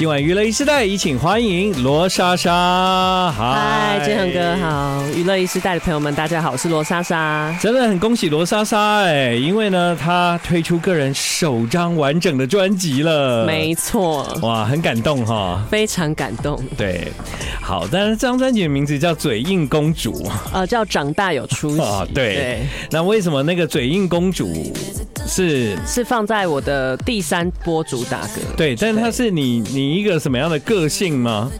今晚娱乐一时代，一请欢迎罗莎莎。嗨，建恒哥好，娱乐一时代的朋友们，大家好，我是罗莎莎。真的很恭喜罗莎莎哎，因为呢，她推出个人首张完整的专辑了。没错，哇，很感动哈，非常感动。对，好，但是这张专辑的名字叫《嘴硬公主》，呃，叫长大有出息。啊，对。对那为什么那个嘴硬公主是是放在我的第三波主打歌？对，但是它是你你一个什么样的个性吗？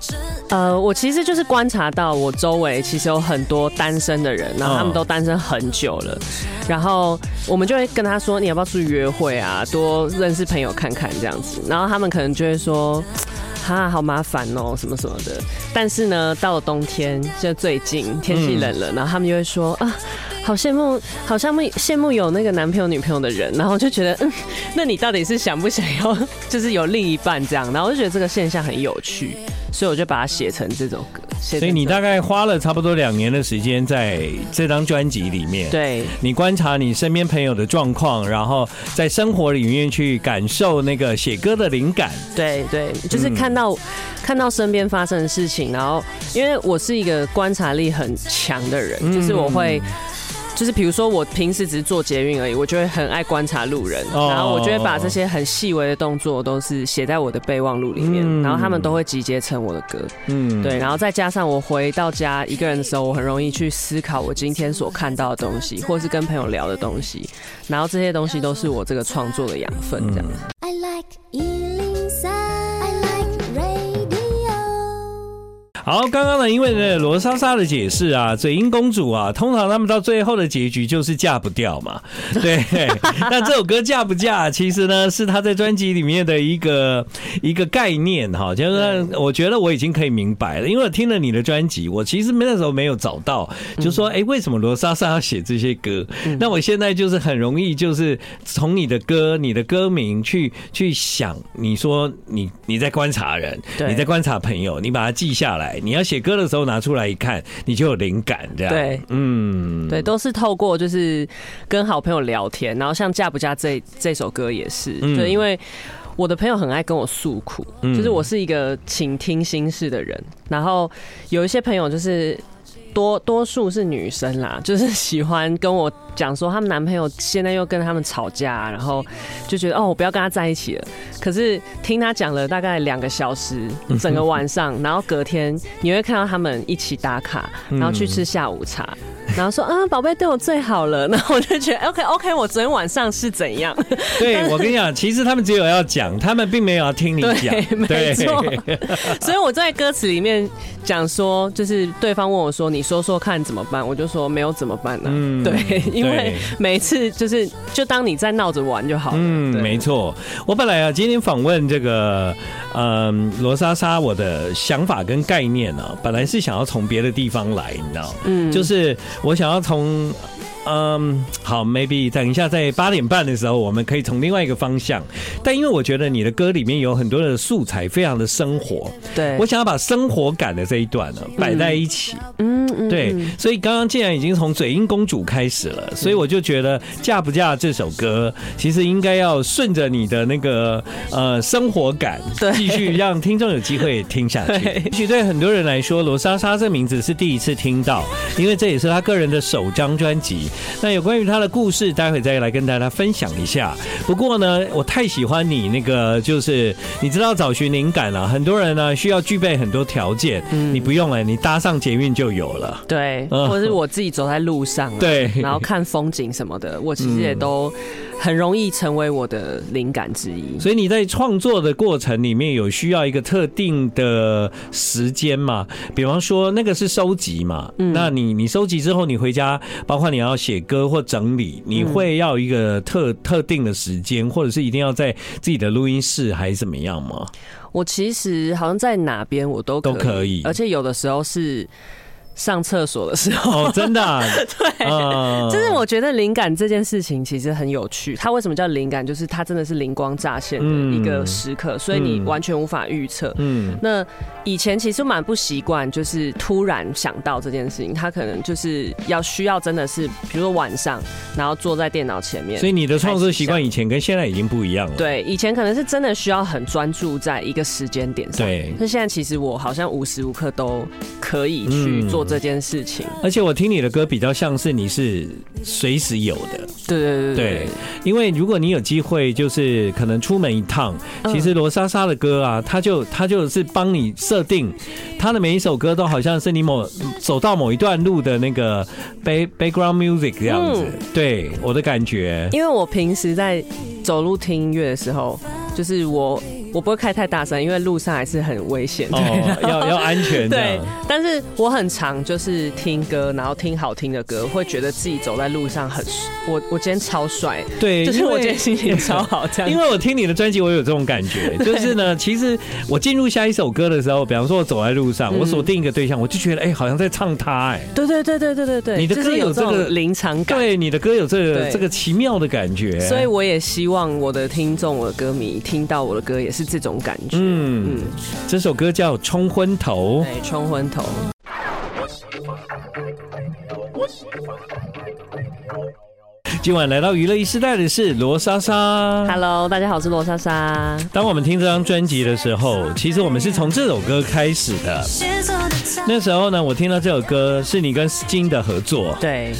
呃，我其实就是观察到我周围其实有很多单身的人，然后他们都单身很久了，然后我们就会跟他说，你要不要出去约会啊？多认识朋友看看这样子，然后他们可能就会说。哈，好麻烦哦，什么什么的。但是呢，到了冬天，就最近天气冷了，然后他们就会说啊，好羡慕，好羡慕羡慕有那个男朋友女朋友的人。然后就觉得，嗯，那你到底是想不想要，就是有另一半这样？然后我就觉得这个现象很有趣，所以我就把它写成这首歌。所以你大概花了差不多两年的时间在这张专辑里面，对，你观察你身边朋友的状况，然后在生活里面去感受那个写歌的灵感。对对，就是看到、嗯、看到身边发生的事情，然后因为我是一个观察力很强的人，就是我会。就是比如说，我平时只是做捷运而已，我就会很爱观察路人，然后我就会把这些很细微的动作都是写在我的备忘录里面，然后他们都会集结成我的歌。嗯，对，然后再加上我回到家一个人的时候，我很容易去思考我今天所看到的东西，或是跟朋友聊的东西，然后这些东西都是我这个创作的养分，这样。I like 好，刚刚呢，因为呢，罗莎莎的解释啊，嘴硬公主啊，通常他们到最后的结局就是嫁不掉嘛。对，那这首歌嫁不嫁，其实呢是他在专辑里面的一个一个概念哈，就是我觉得我已经可以明白了，因为我听了你的专辑，我其实那时候没有找到，就说哎，为什么罗莎莎要写这些歌？那我现在就是很容易，就是从你的歌、你的歌名去去想，你说你你在观察人，你在观察朋友，你把它记下来。你要写歌的时候拿出来一看，你就有灵感，这样。对，嗯，对，都是透过就是跟好朋友聊天，然后像嫁不嫁这这首歌也是，对，因为我的朋友很爱跟我诉苦，就是我是一个倾听心事的人，然后有一些朋友就是。多多数是女生啦，就是喜欢跟我讲说，他们男朋友现在又跟他们吵架，然后就觉得哦，我不要跟他在一起了。可是听他讲了大概两个小时，整个晚上，然后隔天你会看到他们一起打卡，然后去吃下午茶。然后说啊，宝贝对我最好了。然后我就觉得 OK OK，我昨天晚上是怎样？对，我跟你讲，其实他们只有要讲，他们并没有要听你讲。对，没错。所以我在歌词里面讲说，就是对方问我说：“你说说看怎么办？”我就说：“没有怎么办呢？”嗯，对，因为每次就是就当你在闹着玩就好了。嗯，没错。我本来啊，今天访问这个嗯罗莎莎，我的想法跟概念呢，本来是想要从别的地方来，你知道，嗯，就是。我想要从。嗯，好，maybe 等一下在八点半的时候，我们可以从另外一个方向。但因为我觉得你的歌里面有很多的素材，非常的生活。对，我想要把生活感的这一段呢摆在一起。嗯嗯，对。所以刚刚既然已经从嘴音公主开始了，所以我就觉得嫁不嫁这首歌，其实应该要顺着你的那个呃生活感，继续让听众有机会听下去。也许对很多人来说，罗莎莎这名字是第一次听到，因为这也是他个人的首张专辑。那有关于他的故事，待会再来跟大家分享一下。不过呢，我太喜欢你那个，就是你知道找寻灵感了。很多人呢需要具备很多条件，嗯，你不用了，你搭上捷运就有了。对，或者是我自己走在路上，对，然后看风景什么的，我其实也都。很容易成为我的灵感之一，所以你在创作的过程里面有需要一个特定的时间嘛？比方说那个是收集嘛，嗯，那你你收集之后，你回家，包括你要写歌或整理，你会要一个特特定的时间，或者是一定要在自己的录音室还是怎么样吗？我其实好像在哪边我都都可以，而且有的时候是。上厕所的时候哦，真的、啊，对，嗯、就是我觉得灵感这件事情其实很有趣。它为什么叫灵感？就是它真的是灵光乍现的一个时刻，嗯、所以你完全无法预测。嗯，那以前其实蛮不习惯，就是突然想到这件事情，它可能就是要需要真的是，比如说晚上，然后坐在电脑前面。所以你的创作习惯以前跟现在已经不一样了。对，以前可能是真的需要很专注在一个时间点上。对，那现在其实我好像无时无刻都可以去做。这件事情，而且我听你的歌比较像是你是随时有的，对对对对，因为如果你有机会，就是可能出门一趟，其实罗莎莎的歌啊，他就他就是帮你设定，他的每一首歌都好像是你某走到某一段路的那个 background music 这样子，对我的感觉，因为我平时在走路听音乐的时候，就是我。我不会开太大声，因为路上还是很危险，哦，要要安全。对，但是我很常就是听歌，然后听好听的歌，会觉得自己走在路上很，我我今天超帅，对，就是我今天心情超好这样。因为 我听你的专辑，我有这种感觉，就是呢，其实我进入下一首歌的时候，比方说我走在路上，我锁定一个对象，我就觉得哎，好像在唱他，哎，对对对对对对对，你的歌有这个临场感，对，你的歌有这个这个奇妙的感觉，所以我也希望我的听众、我的歌迷听到我的歌也是这种感觉。嗯嗯，这首歌叫《冲昏头》。对，冲昏头。今晚来到娱乐一时代的是罗莎莎。Hello，大家好，我是罗莎莎。当我们听这张专辑的时候，其实我们是从这首歌开始的。那时候呢，我听到这首歌是你跟 Sting 的合作。对，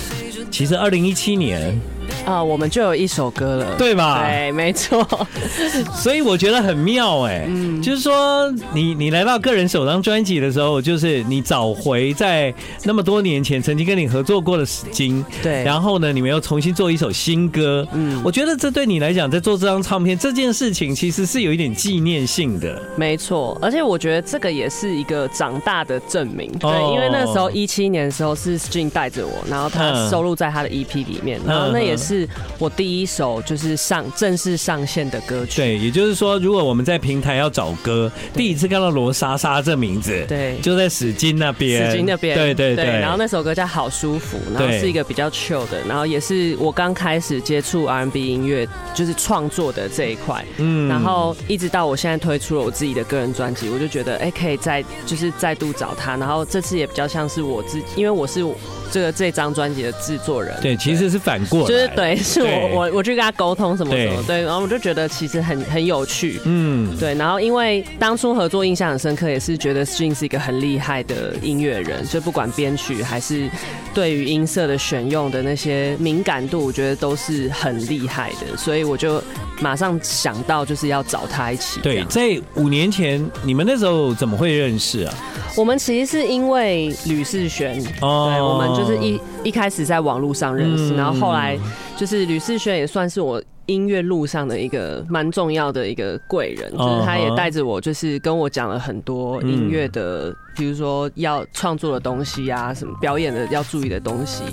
其实二零一七年。啊，我们就有一首歌了，对吧？对，没错。所以我觉得很妙哎，嗯，就是说你你来到个人首张专辑的时候，就是你找回在那么多年前曾经跟你合作过的史经，对，然后呢，你们又重新做一首新歌，嗯，我觉得这对你来讲，在做这张唱片这件事情，其实是有一点纪念性的，没错。而且我觉得这个也是一个长大的证明，对，因为那时候一七年的时候是 Sting 带着我，然后他收录在他的 EP 里面，然后那也是。是我第一首就是上正式上线的歌曲。对，也就是说，如果我们在平台要找歌，第一次看到罗莎莎这名字，对，就在史金那边，史金那边，对对对。然后那首歌叫《好舒服》，然后是一个比较 chill 的，然后也是我刚开始接触 R&B 音乐，就是创作的这一块。嗯，然后一直到我现在推出了我自己的个人专辑，我就觉得哎，可以再就是再度找他。然后这次也比较像是我自己，因为我是这个这张专辑的制作人。对，其实是反过来，就是对，是我我我去跟他沟通什么什么，对，然后我就觉得其实很很有趣，嗯，对，然后因为当初合作印象很深刻，也是觉得 Sting 是一个很厉害的音乐人，就不管编曲还是对于音色的选用的那些敏感度，我觉得都是很厉害的，所以我就马上想到就是要找他一起。对，在五年前你们那时候怎么会认识啊？我们其实是因为吕世璇，哦，对，我们就是一一开始在网络上认识，然后后来。就是吕世轩也算是我音乐路上的一个蛮重要的一个贵人，就是他也带着我，就是跟我讲了很多音乐的，比如说要创作的东西啊，什么表演的要注意的东西，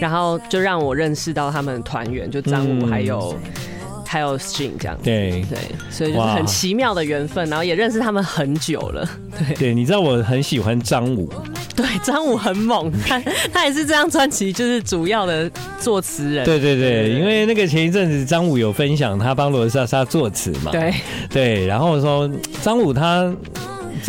然后就让我认识到他们团员，就张武还有。还有 Sting 这样子，对。对，所以就是很奇妙的缘分，然后也认识他们很久了。对。对，你知道我很喜欢张武，对，张武很猛，他他也是这张专辑就是主要的作词人。对对对，因为那个前一阵子张武有分享他帮罗莎莎作词嘛，对对，然后说张武他。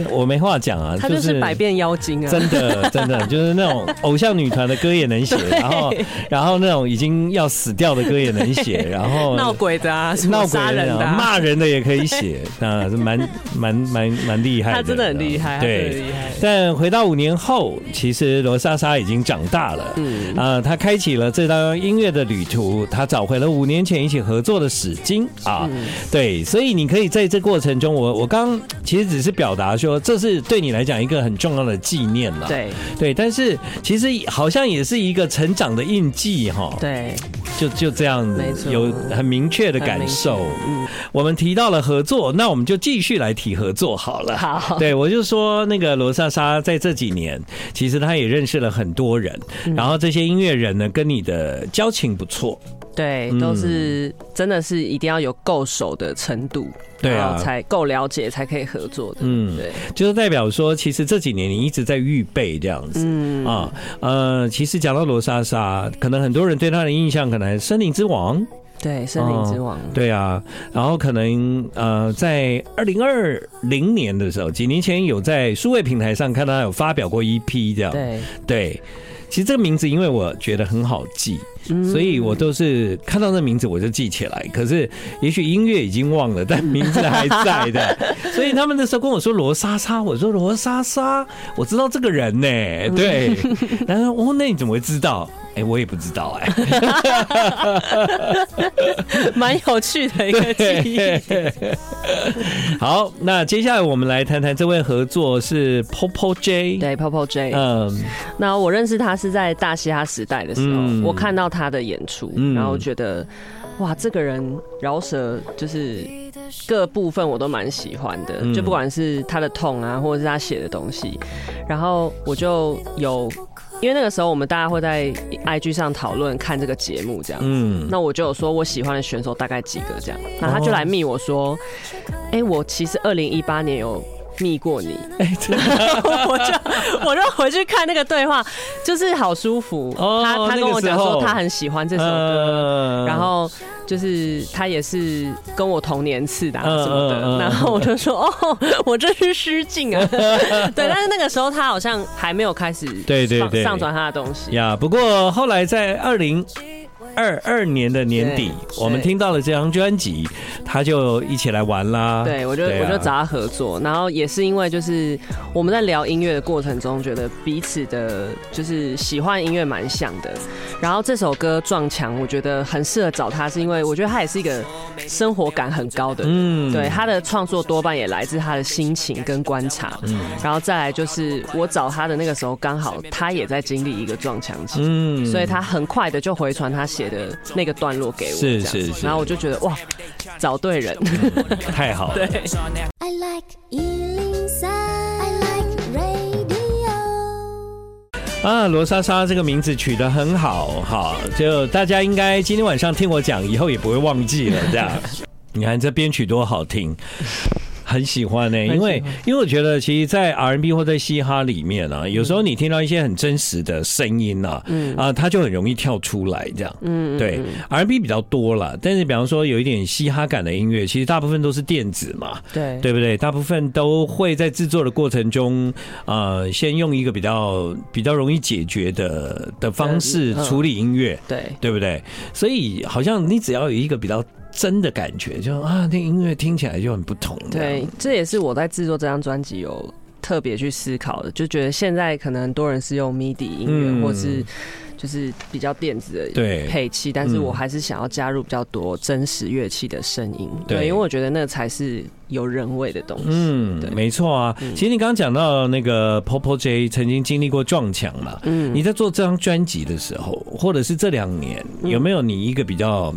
我没话讲啊，他就是百变妖精啊，真的真的 就是那种偶像女团的歌也能写，然后然后那种已经要死掉的歌也能写，然后闹鬼的啊，闹鬼的啊，骂人的也可以写，啊，是蛮蛮蛮蛮厉害的，他真的很厉害，对，但回到五年后，其实罗莎莎已经长大了，嗯。啊，她开启了这张音乐的旅途，她找回了五年前一起合作的史经啊，对，所以你可以在这过程中，我我刚其实只是表达。说这是对你来讲一个很重要的纪念了，对。对，但是其实好像也是一个成长的印记哈，对，就就这样子有很明确的感受。嗯，我们提到了合作，那我们就继续来提合作好了。好，对我就说那个罗莎莎在这几年，其实她也认识了很多人，然后这些音乐人呢跟你的交情不错。对，都是真的是一定要有够熟的程度，对啊，才够了解才可以合作的。嗯，对，就是代表说，其实这几年你一直在预备这样子。嗯啊，呃，其实讲到罗莎莎，可能很多人对她的印象可能《森林之王》。对，森林之王。对啊，然后可能呃，在二零二零年的时候，几年前有在数位平台上看到他有发表过一批这样。对对，其实这个名字因为我觉得很好记。所以我都是看到那名字我就记起来，可是也许音乐已经忘了，但名字还在的。所以他们那时候跟我说罗莎莎，我说罗莎莎，我知道这个人呢、欸。对，然后哦，那你怎么会知道？哎、欸，我也不知道哎、欸，蛮有趣的一个记忆。好，那接下来我们来谈谈这位合作是 Popo J，对 Popo J，嗯，那我认识他是在大嘻哈时代的时候，嗯、我看到他。他的演出，然后觉得哇，这个人饶舌就是各部分我都蛮喜欢的，就不管是他的痛啊，或者是他写的东西，然后我就有，因为那个时候我们大家会在 IG 上讨论看这个节目这样，嗯，那我就有说我喜欢的选手大概几个这样，那他就来密我说，哎，我其实二零一八年有。密过你，我就我就回去看那个对话，就是好舒服。他他跟我讲说他很喜欢这首歌，然后就是他也是跟我同年次的什么的，然后我就说 哦，我这是失敬啊。对，但是那个时候他好像还没有开始对对对上传他的东西呀。不过后来在二零。二二年的年底，我们听到了这张专辑，他就一起来玩啦。对，我就我就找他合作，然后也是因为就是我们在聊音乐的过程中，觉得彼此的就是喜欢音乐蛮像的。然后这首歌撞墙，我觉得很适合找他，是因为我觉得他也是一个生活感很高的人。嗯，对，他的创作多半也来自他的心情跟观察。嗯，然后再来就是我找他的那个时候，刚好他也在经历一个撞墙期。嗯，所以他很快的就回传他写的那个段落给我，是是是，然后我就觉得哇，找对人，太好了。对。啊，罗莎莎这个名字取得很好，哈，就大家应该今天晚上听我讲，以后也不会忘记了，这样。你看这编曲多好听。很喜欢呢、欸，因为因为我觉得，其实，在 R&B 或在嘻哈里面啊，有时候你听到一些很真实的声音啊，嗯啊，它就很容易跳出来这样。嗯，对，R&B 比较多了，但是比方说有一点嘻哈感的音乐，其实大部分都是电子嘛，对，对不对？大部分都会在制作的过程中，呃，先用一个比较比较容易解决的的方式处理音乐，对，对不对？所以好像你只要有一个比较。真的感觉就啊，那音乐听起来就很不同。对，这也是我在制作这张专辑有特别去思考的，就觉得现在可能很多人是用 MIDI 音乐，嗯、或是就是比较电子的配器，但是我还是想要加入比较多真实乐器的声音。对，因为我觉得那才是有人味的东西。嗯，对，没错啊。其实你刚刚讲到那个 Popo J 曾经经历过撞墙嘛，嗯，你在做这张专辑的时候，或者是这两年，有没有你一个比较？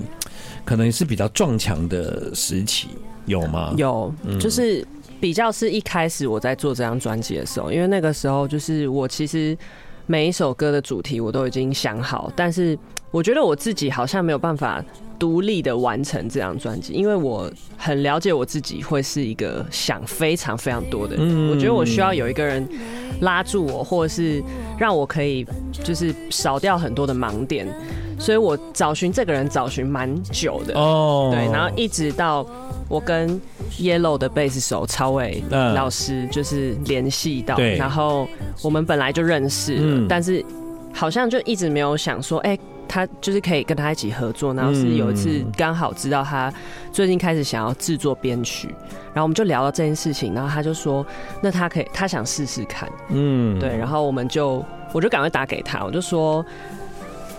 可能是比较撞墙的时期，有吗？有，就是比较是一开始我在做这张专辑的时候，因为那个时候就是我其实每一首歌的主题我都已经想好，但是我觉得我自己好像没有办法独立的完成这张专辑，因为我很了解我自己会是一个想非常非常多的人，我觉得我需要有一个人拉住我，或者是让我可以就是少掉很多的盲点。所以我找寻这个人找寻蛮久的哦，oh. 对，然后一直到我跟 Yellow 的贝斯手超伟老师就是联系到，然后我们本来就认识了，但是好像就一直没有想说，哎，他就是可以跟他一起合作，然后是有一次刚好知道他最近开始想要制作编曲，然后我们就聊到这件事情，然后他就说，那他可以，他想试试看，嗯，对，然后我们就我就赶快打给他，我就说。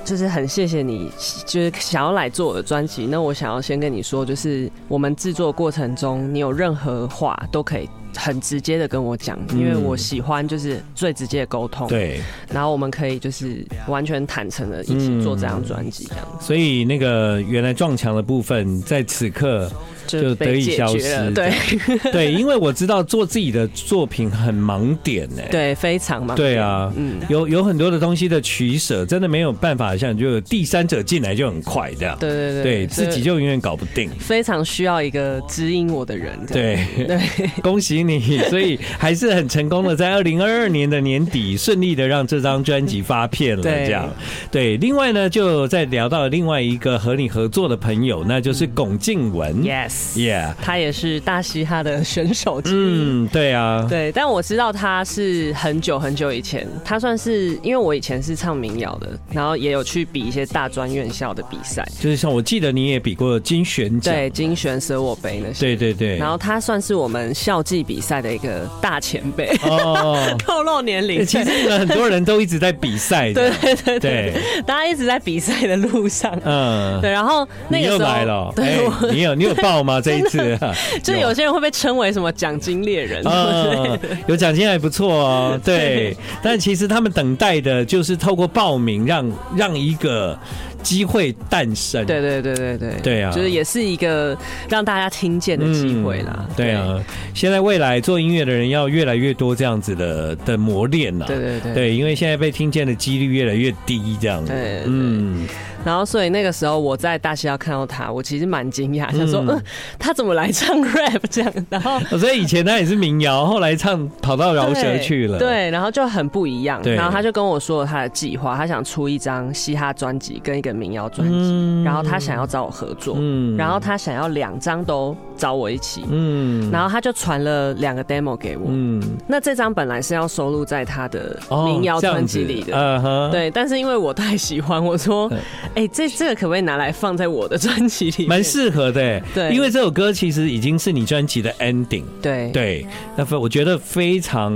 就是很谢谢你，就是想要来做我的专辑。那我想要先跟你说，就是我们制作过程中，你有任何话都可以很直接的跟我讲，因为我喜欢就是最直接的沟通。对，然后我们可以就是完全坦诚的一起做这张专辑，这样。所以那个原来撞墙的部分，在此刻就得以消失。对 对，因为我知道做自己的作品很盲点呢。对，非常盲点。对啊，嗯，有有很多的东西的取舍，真的没有办法像就第三者进来就很快这样。对对对，对自己就永远搞不定。非常需要一个指引我的人。对对，恭喜你，所以还是很成功的，在二零二二年的年底顺利的让这张专辑发片了。这样，对。另外呢，就再聊到另外一个和你合作的朋友，那就是龚静文。Yes，Yeah，他也是大嘻哈的选手之一。嗯，对啊，对。但我知道他是很久很久以前，他算是因为我以前是唱民谣的，然后也有去比一些大专院校的比赛，就是像我记得你也比过金旋奖，对，金旋舍我杯那些。对对对。然后他算是我们校际比赛的一个大前辈。哦，透露年龄。其实你们很多人都一直在比赛的。对对对对。大家一直在比赛的路上。嗯。对，然后那个时候。你又来了。对。你有你有报吗？这一次。就有些人会被称为什么奖金猎人。嗯。有奖金还不错哦。对。但其实他们等待的就是透过报名让让一个。机会诞生，对对对对对，对啊，就是也是一个让大家听见的机会啦。嗯、对啊，现在未来做音乐的人要越来越多这样子的的磨练了。对对对，对，因为现在被听见的几率越来越低，这样子。对，对，对，嗯。然后，所以那个时候我在大西要看到他，我其实蛮惊讶，想说，嗯，他怎么来唱 rap 这样？然后，所以以前他也是民谣，后来唱跑到饶舌去了。对，然后就很不一样。然后他就跟我说了他的计划，他想出一张嘻哈专辑跟一个民谣专辑，然后他想要找我合作，然后他想要两张都找我一起，嗯，然后他就传了两个 demo 给我，嗯，那这张本来是要收录在他的民谣专辑里的，对，但是因为我太喜欢，我说。哎、欸，这这个可不可以拿来放在我的专辑里？蛮适合的，对，因为这首歌其实已经是你专辑的 ending，对。对，那我觉得非常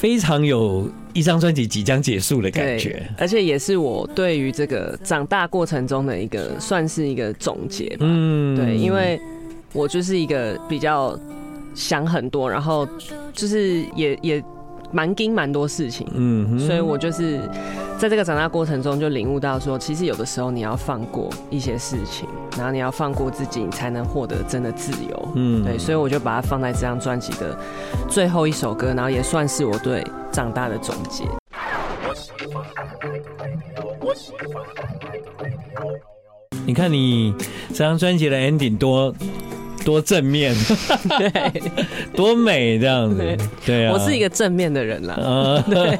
非常有一张专辑即将结束的感觉，而且也是我对于这个长大过程中的一个算是一个总结吧，嗯，对，因为我就是一个比较想很多，然后就是也也蛮盯蛮多事情，嗯，所以我就是。在这个长大过程中，就领悟到说，其实有的时候你要放过一些事情，然后你要放过自己，你才能获得真的自由。嗯，对，所以我就把它放在这张专辑的最后一首歌，然后也算是我对长大的总结。你看你这张专辑的 ending 多多正面，对，多美这样子，对，啊，我是一个正面的人啦。啊，对。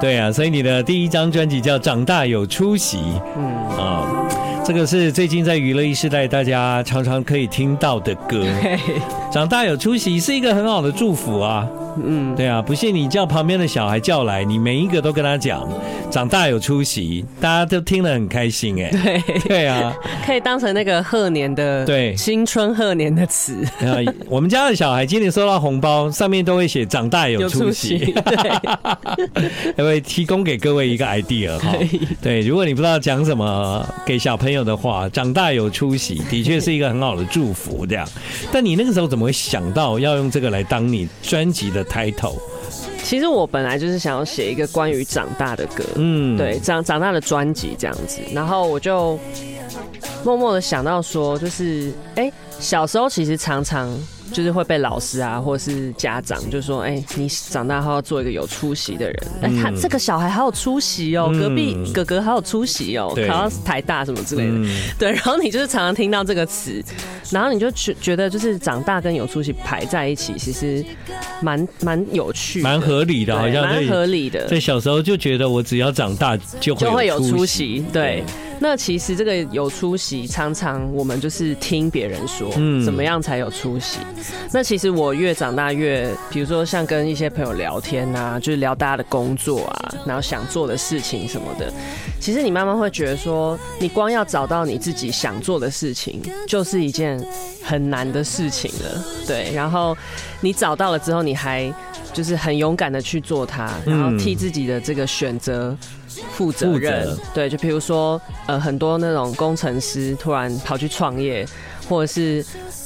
对啊，所以你的第一张专辑叫《长大有出息》，嗯。啊，这个是最近在娱乐一时代大家常常可以听到的歌。长大有出息是一个很好的祝福啊。嗯，对啊，不信你叫旁边的小孩叫来，你每一个都跟他讲，长大有出息，大家都听得很开心哎。对对啊，可以当成那个贺年的对新春贺年的词。啊，我们家的小孩今年收到红包，上面都会写长大有出息。对，要会提供给各位一个 idea 哈。对，如果你不知道讲什么给小朋友的话，长大有出息的确是一个很好的祝福。这样，但你那个时候怎么会想到要用这个来当你专辑的？title，其实我本来就是想要写一个关于长大的歌，嗯，对，长长大的专辑这样子，然后我就默默的想到说，就是，哎、欸，小时候其实常常。就是会被老师啊，或是家长就说：“哎、欸，你长大后要做一个有出息的人。哎、欸，他这个小孩好有出息哦，隔壁哥哥好有出息哦，考到台大什么之类的。对，然后你就是常常听到这个词，然后你就觉觉得就是长大跟有出息排在一起，其实蛮蛮有趣，蛮合理的，好像蛮合理的。在小时候就觉得我只要长大就会就会有出息，对。”那其实这个有出息，常常我们就是听别人说，嗯，怎么样才有出息？那其实我越长大越，比如说像跟一些朋友聊天啊，就是聊大家的工作啊，然后想做的事情什么的。其实你慢慢会觉得说，你光要找到你自己想做的事情，就是一件很难的事情了。对，然后你找到了之后，你还就是很勇敢的去做它，然后替自己的这个选择。负责任，对，就比如说，呃，很多那种工程师突然跑去创业，或者是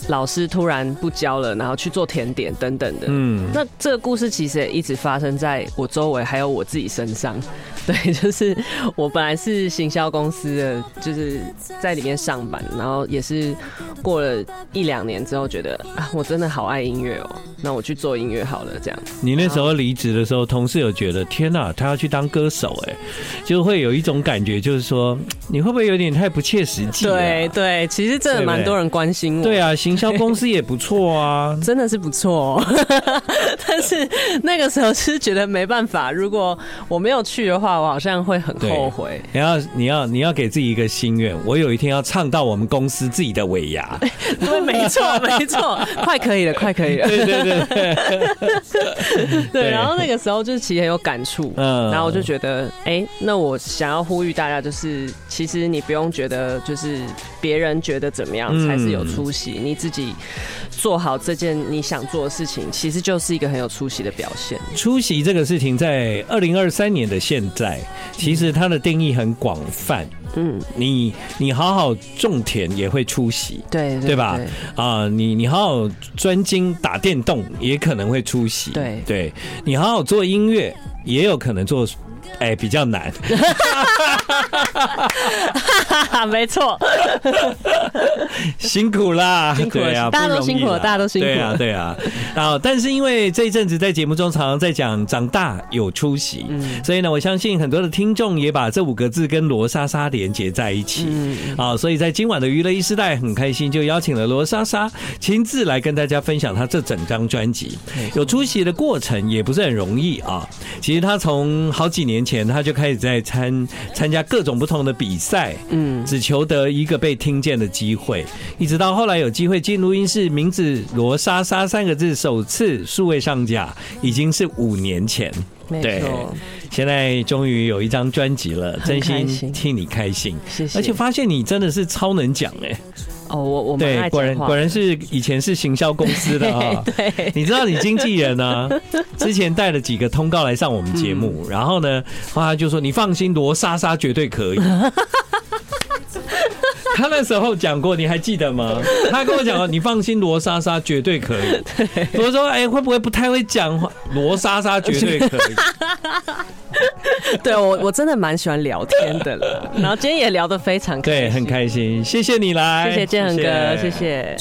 老师突然不教了，然后去做甜点等等的。嗯，那这个故事其实也一直发生在我周围，还有我自己身上。对，就是我本来是行销公司的，就是在里面上班，然后也是过了一两年之后，觉得啊，我真的好爱音乐哦，那我去做音乐好了。这样，你那时候离职的时候，同事有觉得天哪，他要去当歌手，哎，就会有一种感觉，就是说你会不会有点太不切实际？对对，其实真的蛮多人关心我。对啊，行销公司也不错啊，真的是不错。但是那个时候是觉得没办法，如果我没有去的话。我好像会很后悔。你要你要你要给自己一个心愿，我有一天要唱到我们公司自己的尾牙。对，没错没错，快可以了，快可以了。对对对 对。对，然后那个时候就是其实很有感触，嗯，然后我就觉得，哎，那我想要呼吁大家，就是其实你不用觉得就是别人觉得怎么样才是有出息，你自己做好这件你想做的事情，其实就是一个很有出息的表现。出席这个事情，在二零二三年的现在。其实它的定义很广泛，嗯，你你好好种田也会出席，对对，对吧？啊、呃，你你好好专精打电动也可能会出席，对对，你好好做音乐也有可能做。哎、欸，比较难，没错，辛苦啦，辛苦了，啊、大家都辛苦了，大家都辛苦了，对啊，对啊。然后，但是因为这一阵子在节目中常常在讲长大有出息，嗯，所以呢，我相信很多的听众也把这五个字跟罗莎莎连接在一起，嗯，啊，所以在今晚的娱乐一时代很开心，就邀请了罗莎莎亲自来跟大家分享她这整张专辑。有出息的过程也不是很容易啊，其实她从好几年。前他就开始在参参加各种不同的比赛，嗯，只求得一个被听见的机会，一直到后来有机会进录音室，名字罗莎莎三个字首次数位上架，已经是五年前，对，现在终于有一张专辑了，真心替你开心，谢谢，而且发现你真的是超能讲哎。哦，我我对，果然果然是以前是行销公司的啊。对，你知道你经纪人呢，之前带了几个通告来上我们节目，然后呢，后来就说你放心，罗莎莎绝对可以。他那时候讲过，你还记得吗？他跟我讲，你放心，罗莎莎绝对可以。我说，哎，会不会不太会讲话？罗莎莎绝对可以。对我，我真的蛮喜欢聊天的了。然后今天也聊得非常开心，对，很开心。谢谢你来，谢谢建恒哥，谢谢。谢谢